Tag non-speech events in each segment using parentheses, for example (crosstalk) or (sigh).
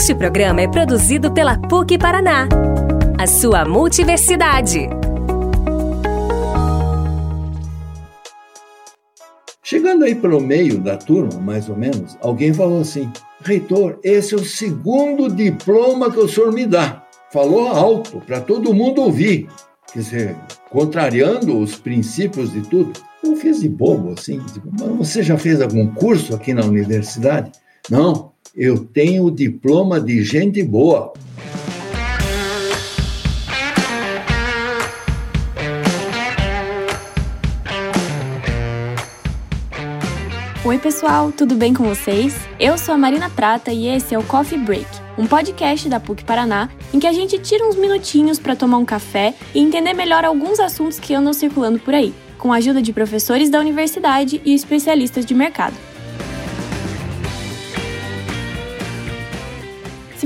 Este programa é produzido pela PUC Paraná, a sua multiversidade. Chegando aí pelo meio da turma, mais ou menos, alguém falou assim: Reitor, esse é o segundo diploma que o senhor me dá. Falou alto, para todo mundo ouvir. Quer dizer, contrariando os princípios de tudo. Eu fiz de bobo, assim. Mas você já fez algum curso aqui na universidade? Não, eu tenho o diploma de gente boa. Oi, pessoal, tudo bem com vocês? Eu sou a Marina Prata e esse é o Coffee Break, um podcast da PUC Paraná em que a gente tira uns minutinhos para tomar um café e entender melhor alguns assuntos que andam circulando por aí, com a ajuda de professores da universidade e especialistas de mercado.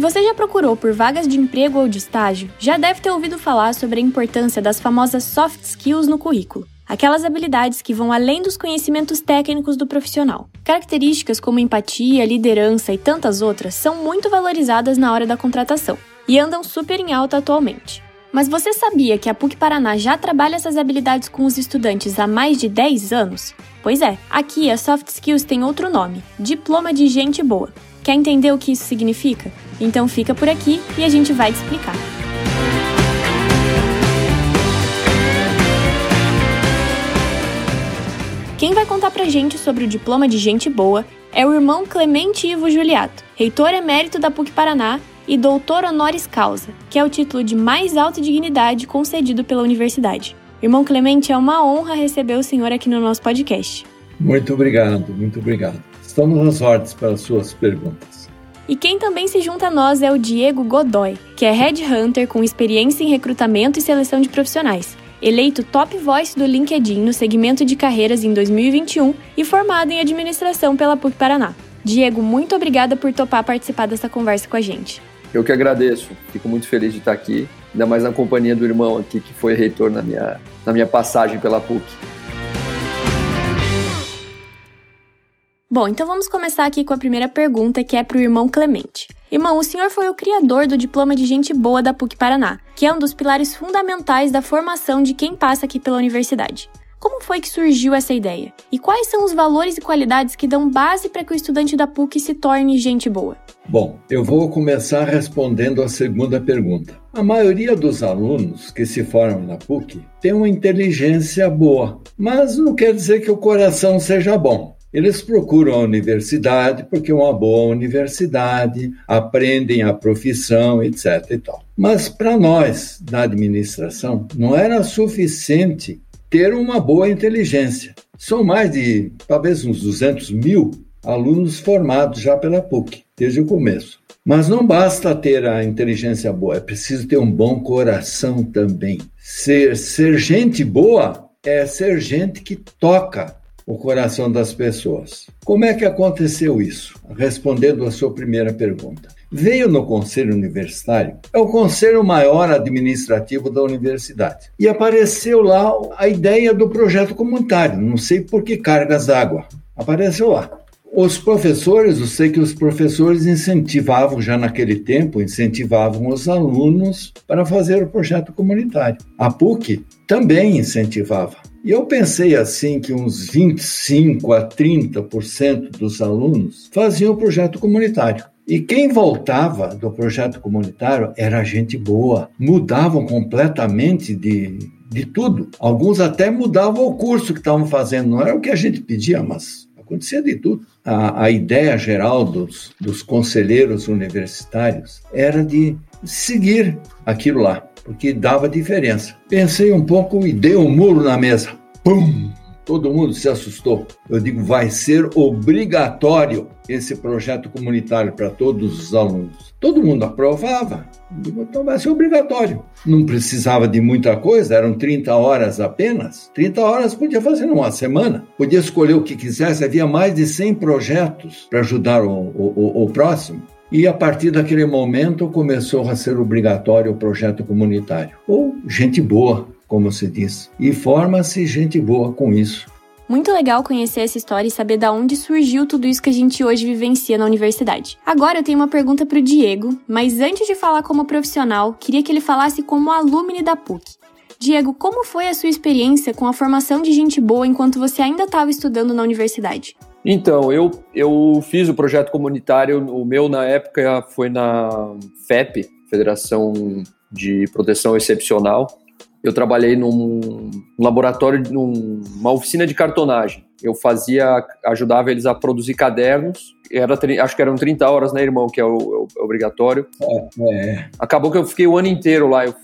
Você já procurou por vagas de emprego ou de estágio, já deve ter ouvido falar sobre a importância das famosas soft skills no currículo aquelas habilidades que vão além dos conhecimentos técnicos do profissional. Características como empatia, liderança e tantas outras são muito valorizadas na hora da contratação e andam super em alta atualmente. Mas você sabia que a PUC Paraná já trabalha essas habilidades com os estudantes há mais de 10 anos? Pois é, aqui a Soft Skills tem outro nome: Diploma de Gente Boa. Quer entender o que isso significa? Então fica por aqui e a gente vai te explicar. Quem vai contar pra gente sobre o diploma de gente boa é o irmão Clemente Ivo Juliato, reitor emérito da PUC Paraná e doutor honoris causa, que é o título de mais alta dignidade concedido pela universidade. Irmão Clemente, é uma honra receber o senhor aqui no nosso podcast. Muito obrigado, muito obrigado. Estamos às ordens para as suas perguntas. E quem também se junta a nós é o Diego Godoy, que é Head Hunter com experiência em recrutamento e seleção de profissionais eleito Top Voice do LinkedIn no segmento de carreiras em 2021 e formado em administração pela PUC Paraná. Diego, muito obrigada por topar participar dessa conversa com a gente. Eu que agradeço, fico muito feliz de estar aqui, ainda mais na companhia do irmão aqui que foi reitor na minha, na minha passagem pela PUC. Bom, então vamos começar aqui com a primeira pergunta, que é para o irmão Clemente. Irmão, o senhor foi o criador do Diploma de Gente Boa da PUC Paraná, que é um dos pilares fundamentais da formação de quem passa aqui pela universidade. Como foi que surgiu essa ideia? E quais são os valores e qualidades que dão base para que o estudante da PUC se torne gente boa? Bom, eu vou começar respondendo a segunda pergunta. A maioria dos alunos que se formam na PUC tem uma inteligência boa, mas não quer dizer que o coração seja bom. Eles procuram a universidade porque é uma boa universidade, aprendem a profissão, etc. E tal. Mas para nós, da administração, não era suficiente ter uma boa inteligência. São mais de, talvez, uns 200 mil alunos formados já pela PUC, desde o começo. Mas não basta ter a inteligência boa, é preciso ter um bom coração também. Ser, ser gente boa é ser gente que toca o coração das pessoas. Como é que aconteceu isso? Respondendo a sua primeira pergunta. Veio no Conselho Universitário, é o conselho maior administrativo da universidade. E apareceu lá a ideia do projeto comunitário, não sei por que cargas d'água. Apareceu lá. Os professores, eu sei que os professores incentivavam já naquele tempo, incentivavam os alunos para fazer o projeto comunitário. A PUC também incentivava. E eu pensei assim que uns 25 a 30% dos alunos faziam o projeto comunitário. E quem voltava do projeto comunitário era gente boa, mudavam completamente de, de tudo. Alguns até mudavam o curso que estavam fazendo, não era o que a gente pedia, mas acontecia de tudo. A, a ideia geral dos, dos conselheiros universitários era de seguir aquilo lá porque dava diferença. Pensei um pouco e dei um muro na mesa. Pum! Todo mundo se assustou. Eu digo, vai ser obrigatório esse projeto comunitário para todos os alunos. Todo mundo aprovava. Digo, então vai ser obrigatório. Não precisava de muita coisa, eram 30 horas apenas. 30 horas podia fazer numa semana. Podia escolher o que quisesse, havia mais de 100 projetos para ajudar o, o, o próximo. E a partir daquele momento começou a ser obrigatório o projeto comunitário. Ou gente boa, como se diz. E forma-se gente boa com isso. Muito legal conhecer essa história e saber da onde surgiu tudo isso que a gente hoje vivencia na universidade. Agora eu tenho uma pergunta para o Diego, mas antes de falar como profissional, queria que ele falasse como alumni da PUC. Diego, como foi a sua experiência com a formação de gente boa enquanto você ainda estava estudando na universidade? Então, eu, eu fiz o projeto comunitário, o meu na época foi na FEP, Federação de Proteção Excepcional, eu trabalhei num laboratório, numa oficina de cartonagem. Eu fazia, ajudava eles a produzir cadernos. Era, acho que eram 30 horas, né, irmão, que é o, é obrigatório. É, é. Acabou que eu fiquei o ano inteiro lá. Eu,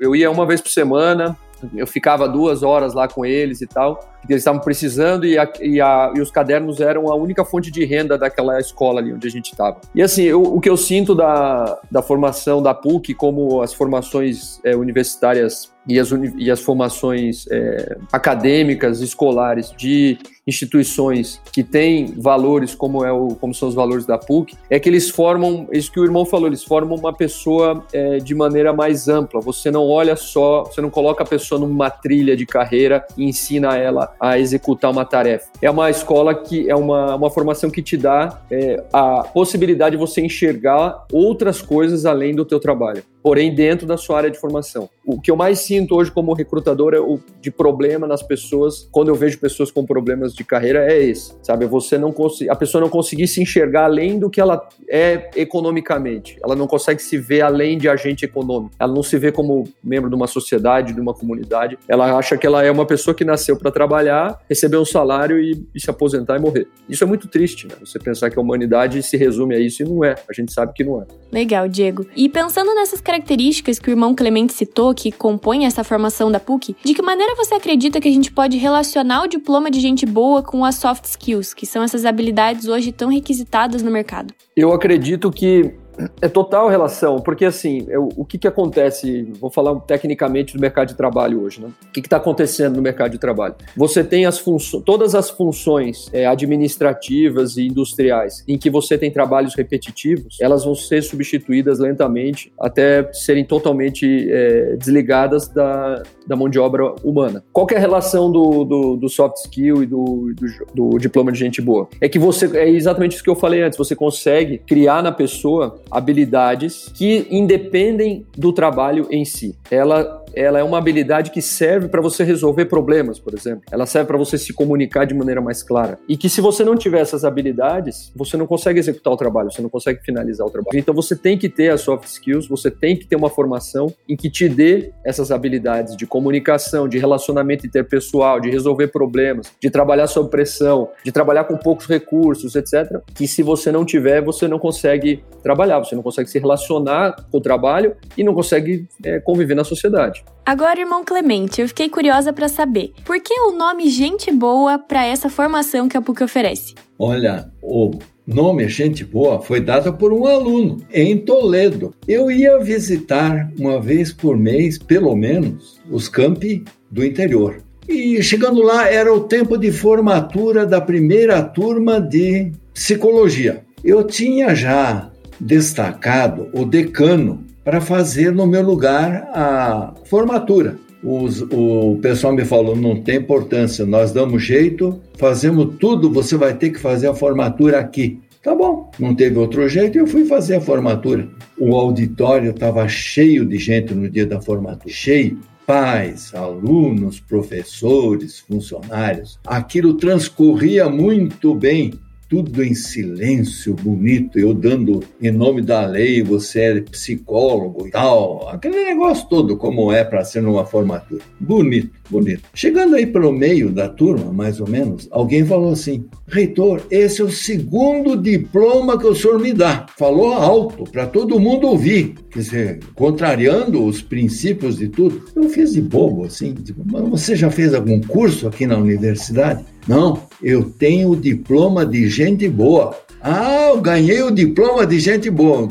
eu ia uma vez por semana, eu ficava duas horas lá com eles e tal eles estavam precisando e, a, e, a, e, os cadernos eram a única fonte de renda daquela escola ali onde a gente estava. E assim, eu, o que eu sinto da, da formação da PUC, como as formações é, universitárias e as, e as formações é, acadêmicas, escolares de instituições que têm valores como, é o, como são os valores da PUC, é que eles formam, isso que o irmão falou, eles formam uma pessoa é, de maneira mais ampla. Você não olha só, você não coloca a pessoa numa trilha de carreira e ensina ela a executar uma tarefa. É uma escola que é uma, uma formação que te dá é, a possibilidade de você enxergar outras coisas além do teu trabalho porém dentro da sua área de formação. O que eu mais sinto hoje como recrutador é o de problema nas pessoas, quando eu vejo pessoas com problemas de carreira, é esse, sabe? Você não a pessoa não conseguir se enxergar além do que ela é economicamente. Ela não consegue se ver além de agente econômico. Ela não se vê como membro de uma sociedade, de uma comunidade. Ela acha que ela é uma pessoa que nasceu para trabalhar, receber um salário e, e, se aposentar e morrer. Isso é muito triste, né? Você pensar que a humanidade se resume a isso e não é. A gente sabe que não é. Legal, Diego. E pensando nessas características características que o irmão Clemente citou que compõem essa formação da PUC, de que maneira você acredita que a gente pode relacionar o diploma de gente boa com as soft skills, que são essas habilidades hoje tão requisitadas no mercado? Eu acredito que é total relação, porque assim, eu, o que, que acontece, vou falar tecnicamente do mercado de trabalho hoje, né? O que está acontecendo no mercado de trabalho? Você tem as funções, todas as funções é, administrativas e industriais em que você tem trabalhos repetitivos, elas vão ser substituídas lentamente até serem totalmente é, desligadas da, da mão de obra humana. Qual é a relação do, do, do soft skill e do, do, do diploma de gente boa? É que você, é exatamente isso que eu falei antes, você consegue criar na pessoa habilidades que independem do trabalho em si. Ela ela é uma habilidade que serve para você resolver problemas, por exemplo. Ela serve para você se comunicar de maneira mais clara. E que se você não tiver essas habilidades, você não consegue executar o trabalho, você não consegue finalizar o trabalho. Então você tem que ter as soft skills, você tem que ter uma formação em que te dê essas habilidades de comunicação, de relacionamento interpessoal, de resolver problemas, de trabalhar sob pressão, de trabalhar com poucos recursos, etc. Que se você não tiver, você não consegue trabalhar, você não consegue se relacionar com o trabalho e não consegue é, conviver na sociedade. Agora, irmão Clemente, eu fiquei curiosa para saber por que o nome Gente Boa para essa formação que a PUC oferece? Olha, o nome Gente Boa foi dado por um aluno em Toledo. Eu ia visitar uma vez por mês, pelo menos, os campi do interior. E chegando lá era o tempo de formatura da primeira turma de psicologia. Eu tinha já destacado o decano para fazer no meu lugar a formatura. Os, o pessoal me falou: não tem importância, nós damos jeito, fazemos tudo, você vai ter que fazer a formatura aqui. Tá bom, não teve outro jeito, eu fui fazer a formatura. O auditório estava cheio de gente no dia da formatura cheio. Pais, alunos, professores, funcionários. Aquilo transcorria muito bem tudo em silêncio, bonito, eu dando em nome da lei, você é psicólogo e tal, aquele negócio todo como é para ser numa formatura. Bonito, bonito. Chegando aí pelo meio da turma, mais ou menos, alguém falou assim: Reitor, esse é o segundo diploma que o senhor me dá. Falou alto, para todo mundo ouvir, quer dizer, contrariando os princípios de tudo. Eu fiz de bobo, assim, tipo, mas você já fez algum curso aqui na universidade? Não, eu tenho o diploma de gente boa. Ah, eu ganhei o diploma de gente boa.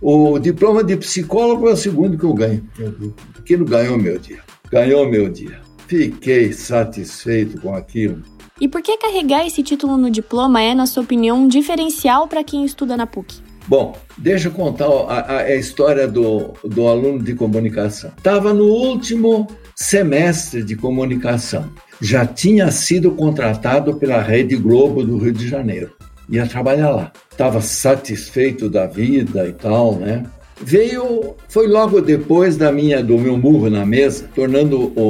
O diploma de psicólogo é o segundo que eu ganho. Aquilo ganhou meu dia. Ganhou meu dia. Fiquei satisfeito com aquilo. E por que carregar esse título no diploma é, na sua opinião, um diferencial para quem estuda na PUC? Bom, deixa eu contar a, a, a história do, do aluno de comunicação. Estava no último semestre de comunicação. já tinha sido contratado pela Rede Globo do Rio de Janeiro. Ia trabalhar lá. Estava satisfeito da vida e tal, né? Veio, foi logo depois da minha, do meu murro na mesa, tornando o,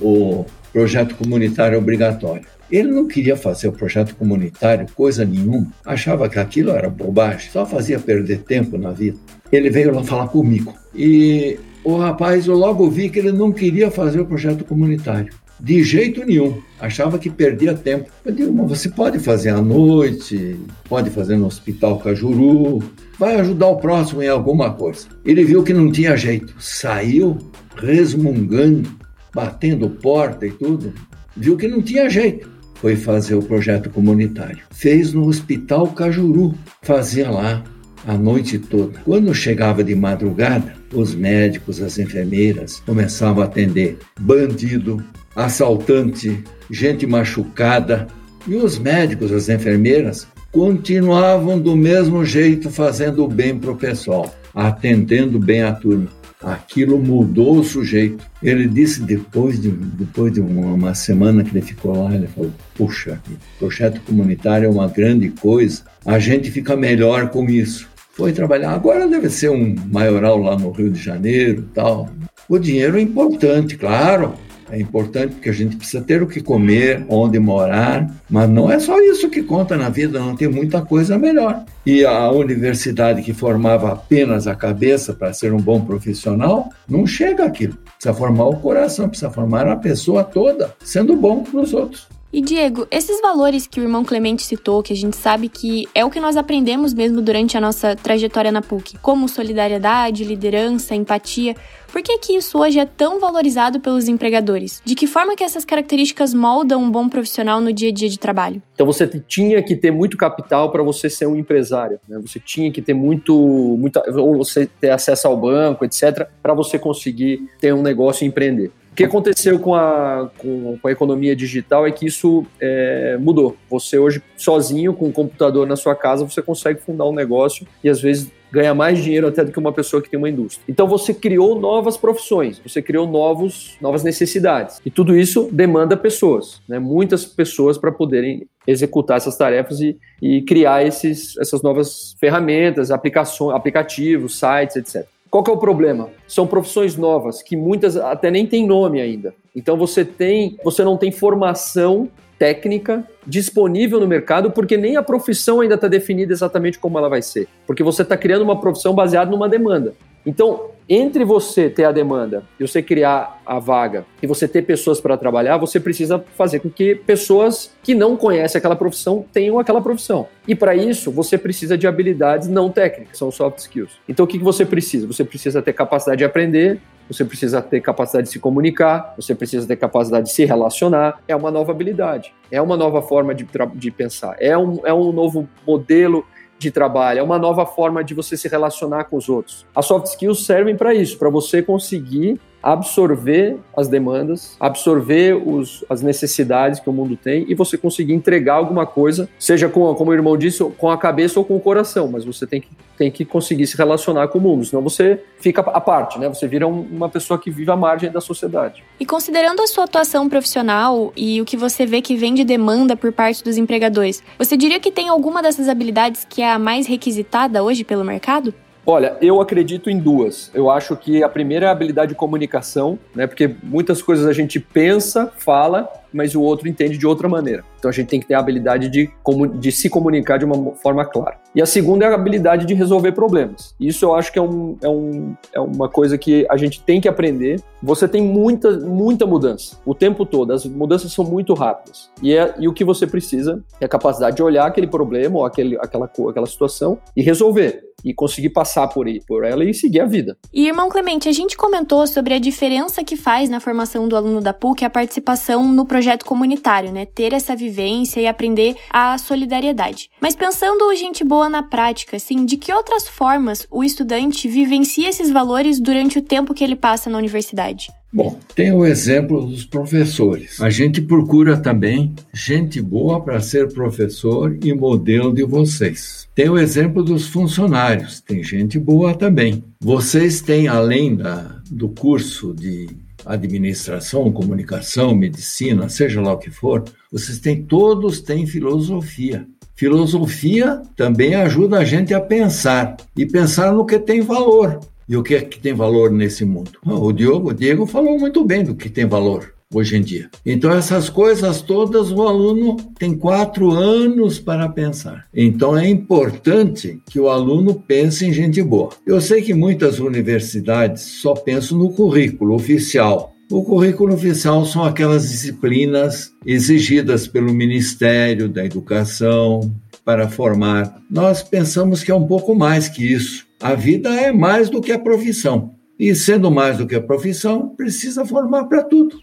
o, o projeto comunitário obrigatório. Ele não queria fazer o projeto comunitário, coisa nenhuma, achava que aquilo era bobagem, só fazia perder tempo na vida. Ele veio lá falar comigo e o rapaz, eu logo vi que ele não queria fazer o projeto comunitário. De jeito nenhum. Achava que perdia tempo. Eu digo, mas você pode fazer à noite, pode fazer no Hospital Cajuru, vai ajudar o próximo em alguma coisa. Ele viu que não tinha jeito. Saiu resmungando, batendo porta e tudo. Viu que não tinha jeito foi fazer o projeto comunitário. Fez no Hospital Cajuru, fazia lá a noite toda. Quando chegava de madrugada, os médicos, as enfermeiras começavam a atender bandido, assaltante, gente machucada. E os médicos, as enfermeiras, continuavam do mesmo jeito fazendo o bem para o pessoal, atendendo bem a turma. Aquilo mudou o sujeito. Ele disse depois de, depois de uma, semana que ele ficou lá, ele falou: Puxa, projeto comunitário é uma grande coisa, a gente fica melhor com isso. Foi trabalhar. Agora deve ser um maioral lá no Rio de Janeiro tal. O dinheiro é importante, claro, é importante porque a gente precisa ter o que comer, onde morar, mas não é só isso que conta na vida, não tem muita coisa melhor. E a universidade que formava apenas a cabeça para ser um bom profissional, não chega aquilo. Precisa formar o coração, precisa formar a pessoa toda, sendo bom para os outros. E Diego, esses valores que o irmão Clemente citou, que a gente sabe que é o que nós aprendemos mesmo durante a nossa trajetória na PUC, como solidariedade, liderança, empatia, por que que isso hoje é tão valorizado pelos empregadores? De que forma que essas características moldam um bom profissional no dia a dia de trabalho? Então você tinha que ter muito capital para você ser um empresário, né? Você tinha que ter muito, muita, ou você ter acesso ao banco, etc, para você conseguir ter um negócio e empreender. O que aconteceu com a, com, a economia digital é que isso é, mudou. Você hoje, sozinho, com um computador na sua casa, você consegue fundar um negócio e às vezes ganha mais dinheiro até do que uma pessoa que tem uma indústria. Então você criou novas profissões, você criou novos, novas necessidades. E tudo isso demanda pessoas, né? muitas pessoas para poderem executar essas tarefas e, e criar esses, essas novas ferramentas, aplicações, aplicativos, sites, etc. Qual que é o problema? São profissões novas que muitas até nem têm nome ainda. Então você tem, você não tem formação técnica disponível no mercado, porque nem a profissão ainda está definida exatamente como ela vai ser. Porque você está criando uma profissão baseada numa demanda. Então, entre você ter a demanda e você criar a vaga e você ter pessoas para trabalhar, você precisa fazer com que pessoas que não conhecem aquela profissão tenham aquela profissão. E para isso, você precisa de habilidades não técnicas, são soft skills. Então, o que você precisa? Você precisa ter capacidade de aprender, você precisa ter capacidade de se comunicar, você precisa ter capacidade de se relacionar. É uma nova habilidade, é uma nova forma de, de pensar, é um, é um novo modelo de trabalho, é uma nova forma de você se relacionar com os outros. As soft skills servem para isso, para você conseguir absorver as demandas, absorver os, as necessidades que o mundo tem e você conseguir entregar alguma coisa, seja com, como o irmão disse, com a cabeça ou com o coração, mas você tem que, tem que conseguir se relacionar com o mundo, senão você fica à parte, né? Você vira um, uma pessoa que vive à margem da sociedade. E considerando a sua atuação profissional e o que você vê que vem de demanda por parte dos empregadores, você diria que tem alguma dessas habilidades que é a mais requisitada hoje pelo mercado? Olha, eu acredito em duas. Eu acho que a primeira é a habilidade de comunicação, né? Porque muitas coisas a gente pensa, fala, mas o outro entende de outra maneira. Então a gente tem que ter a habilidade de, de se comunicar de uma forma clara. E a segunda é a habilidade de resolver problemas. Isso eu acho que é, um, é, um, é uma coisa que a gente tem que aprender. Você tem muita, muita mudança o tempo todo. As mudanças são muito rápidas. E, é, e o que você precisa é a capacidade de olhar aquele problema ou aquele, aquela, aquela situação e resolver e conseguir passar por, por ela e seguir a vida. E, irmão Clemente, a gente comentou sobre a diferença que faz na formação do aluno da PUC a participação no projeto comunitário, né? Ter essa vivência e aprender a solidariedade. Mas pensando gente boa na prática, assim, de que outras formas o estudante vivencia esses valores durante o tempo que ele passa na universidade? Bom, tem o exemplo dos professores. A gente procura também gente boa para ser professor e modelo de vocês. Tem o exemplo dos funcionários, tem gente boa também. Vocês têm, além da, do curso de administração, comunicação, medicina, seja lá o que for, vocês têm todos têm filosofia. Filosofia também ajuda a gente a pensar e pensar no que tem valor. E o que é que tem valor nesse mundo? O Diogo, o Diego falou muito bem do que tem valor hoje em dia. Então, essas coisas todas o aluno tem quatro anos para pensar. Então, é importante que o aluno pense em gente boa. Eu sei que muitas universidades só pensam no currículo oficial. O currículo oficial são aquelas disciplinas exigidas pelo Ministério da Educação para formar. Nós pensamos que é um pouco mais que isso. A vida é mais do que a profissão. E sendo mais do que a profissão, precisa formar para tudo.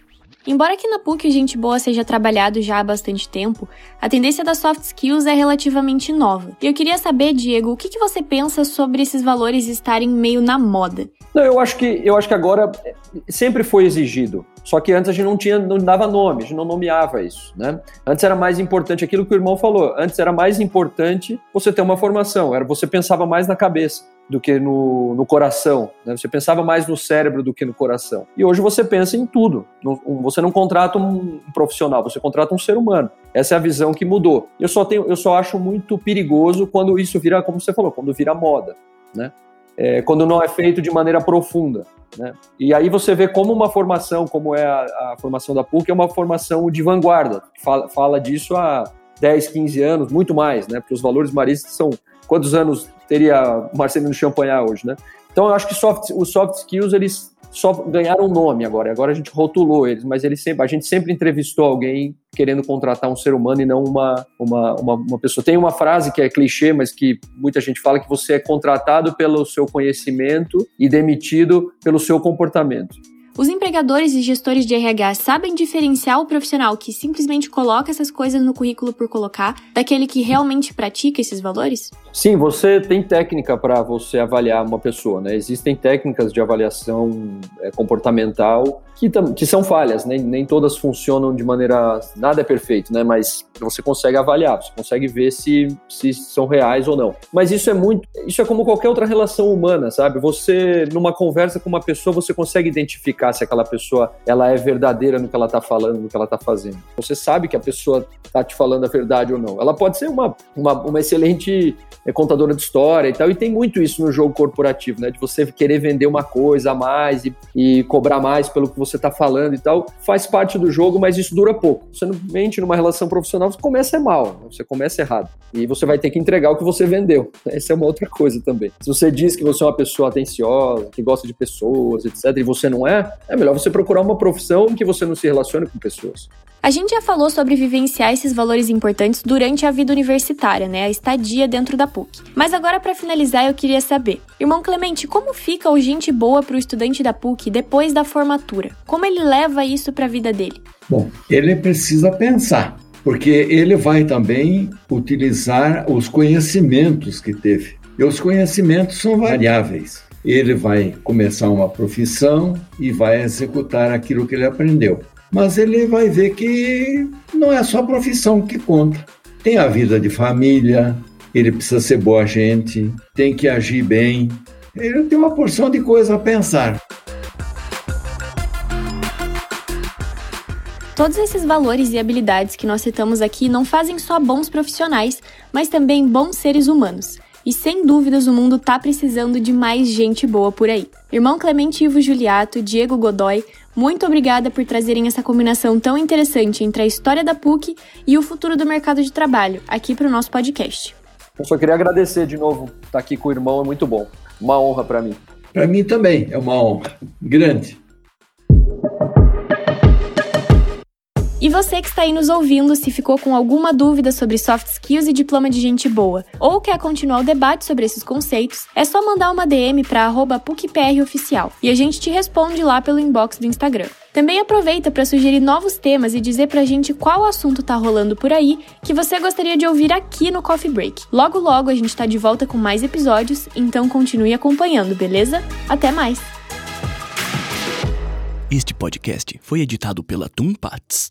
Embora aqui na PUC o Gente Boa seja trabalhado já há bastante tempo, a tendência das soft skills é relativamente nova. E eu queria saber, Diego, o que, que você pensa sobre esses valores estarem meio na moda? Não, eu acho que eu acho que agora sempre foi exigido. Só que antes a gente não tinha, não dava nome, a gente não nomeava isso, né? Antes era mais importante aquilo que o irmão falou. Antes era mais importante você ter uma formação. Era você pensava mais na cabeça do que no, no coração. Né? Você pensava mais no cérebro do que no coração. E hoje você pensa em tudo. Você não contrata um profissional, você contrata um ser humano. Essa é a visão que mudou. Eu só tenho, eu só acho muito perigoso quando isso vira, como você falou, quando vira moda, né? É, quando não é feito de maneira profunda. Né? E aí você vê como uma formação, como é a, a formação da PUC, é uma formação de vanguarda. Fala, fala disso há 10, 15 anos, muito mais, né? Porque os valores maristas são quantos anos teria Marcelino Champagnat hoje, né? Então eu acho que soft, os soft skills eles só ganharam nome agora. Agora a gente rotulou eles, mas eles sempre, a gente sempre entrevistou alguém querendo contratar um ser humano e não uma, uma, uma, uma, pessoa. Tem uma frase que é clichê, mas que muita gente fala que você é contratado pelo seu conhecimento e demitido pelo seu comportamento. Os empregadores e gestores de RH sabem diferenciar o profissional que simplesmente coloca essas coisas no currículo por colocar daquele que realmente pratica esses valores? Sim, você tem técnica para você avaliar uma pessoa, né? Existem técnicas de avaliação é, comportamental que, que são falhas, né? nem todas funcionam de maneira. Nada é perfeito, né? Mas você consegue avaliar, você consegue ver se, se são reais ou não. Mas isso é muito. Isso é como qualquer outra relação humana, sabe? Você, numa conversa com uma pessoa, você consegue identificar se aquela pessoa ela é verdadeira no que ela está falando, no que ela está fazendo. Você sabe que a pessoa está te falando a verdade ou não. Ela pode ser uma, uma, uma excelente é contadora de história e tal, e tem muito isso no jogo corporativo, né? De você querer vender uma coisa a mais e, e cobrar mais pelo que você está falando e tal. Faz parte do jogo, mas isso dura pouco. Você não mente numa relação profissional, você começa mal, né? você começa errado. E você vai ter que entregar o que você vendeu. (laughs) Essa é uma outra coisa também. Se você diz que você é uma pessoa atenciosa, que gosta de pessoas, etc., e você não é, é melhor você procurar uma profissão em que você não se relacione com pessoas. A gente já falou sobre vivenciar esses valores importantes durante a vida universitária, né? A estadia dentro da PUC. Mas agora, para finalizar, eu queria saber, irmão Clemente, como fica o gente boa para o estudante da PUC depois da formatura? Como ele leva isso para a vida dele? Bom, ele precisa pensar, porque ele vai também utilizar os conhecimentos que teve. E os conhecimentos são variáveis. Ele vai começar uma profissão e vai executar aquilo que ele aprendeu mas ele vai ver que não é só a profissão que conta. Tem a vida de família, ele precisa ser boa gente, tem que agir bem. Ele tem uma porção de coisa a pensar. Todos esses valores e habilidades que nós citamos aqui não fazem só bons profissionais, mas também bons seres humanos. E sem dúvidas o mundo tá precisando de mais gente boa por aí. Irmão Clemente Ivo Juliato, Diego Godoy, muito obrigada por trazerem essa combinação tão interessante entre a história da PUC e o futuro do mercado de trabalho aqui para o nosso podcast. Eu só queria agradecer de novo. Estar tá aqui com o irmão é muito bom. Uma honra para mim. Para mim também é uma honra grande. E você que está aí nos ouvindo, se ficou com alguma dúvida sobre soft skills e diploma de gente boa, ou quer continuar o debate sobre esses conceitos, é só mandar uma DM para @pucproficial e a gente te responde lá pelo inbox do Instagram. Também aproveita para sugerir novos temas e dizer pra gente qual assunto tá rolando por aí que você gostaria de ouvir aqui no Coffee Break. Logo logo a gente tá de volta com mais episódios, então continue acompanhando, beleza? Até mais. Este podcast foi editado pela Tumpats.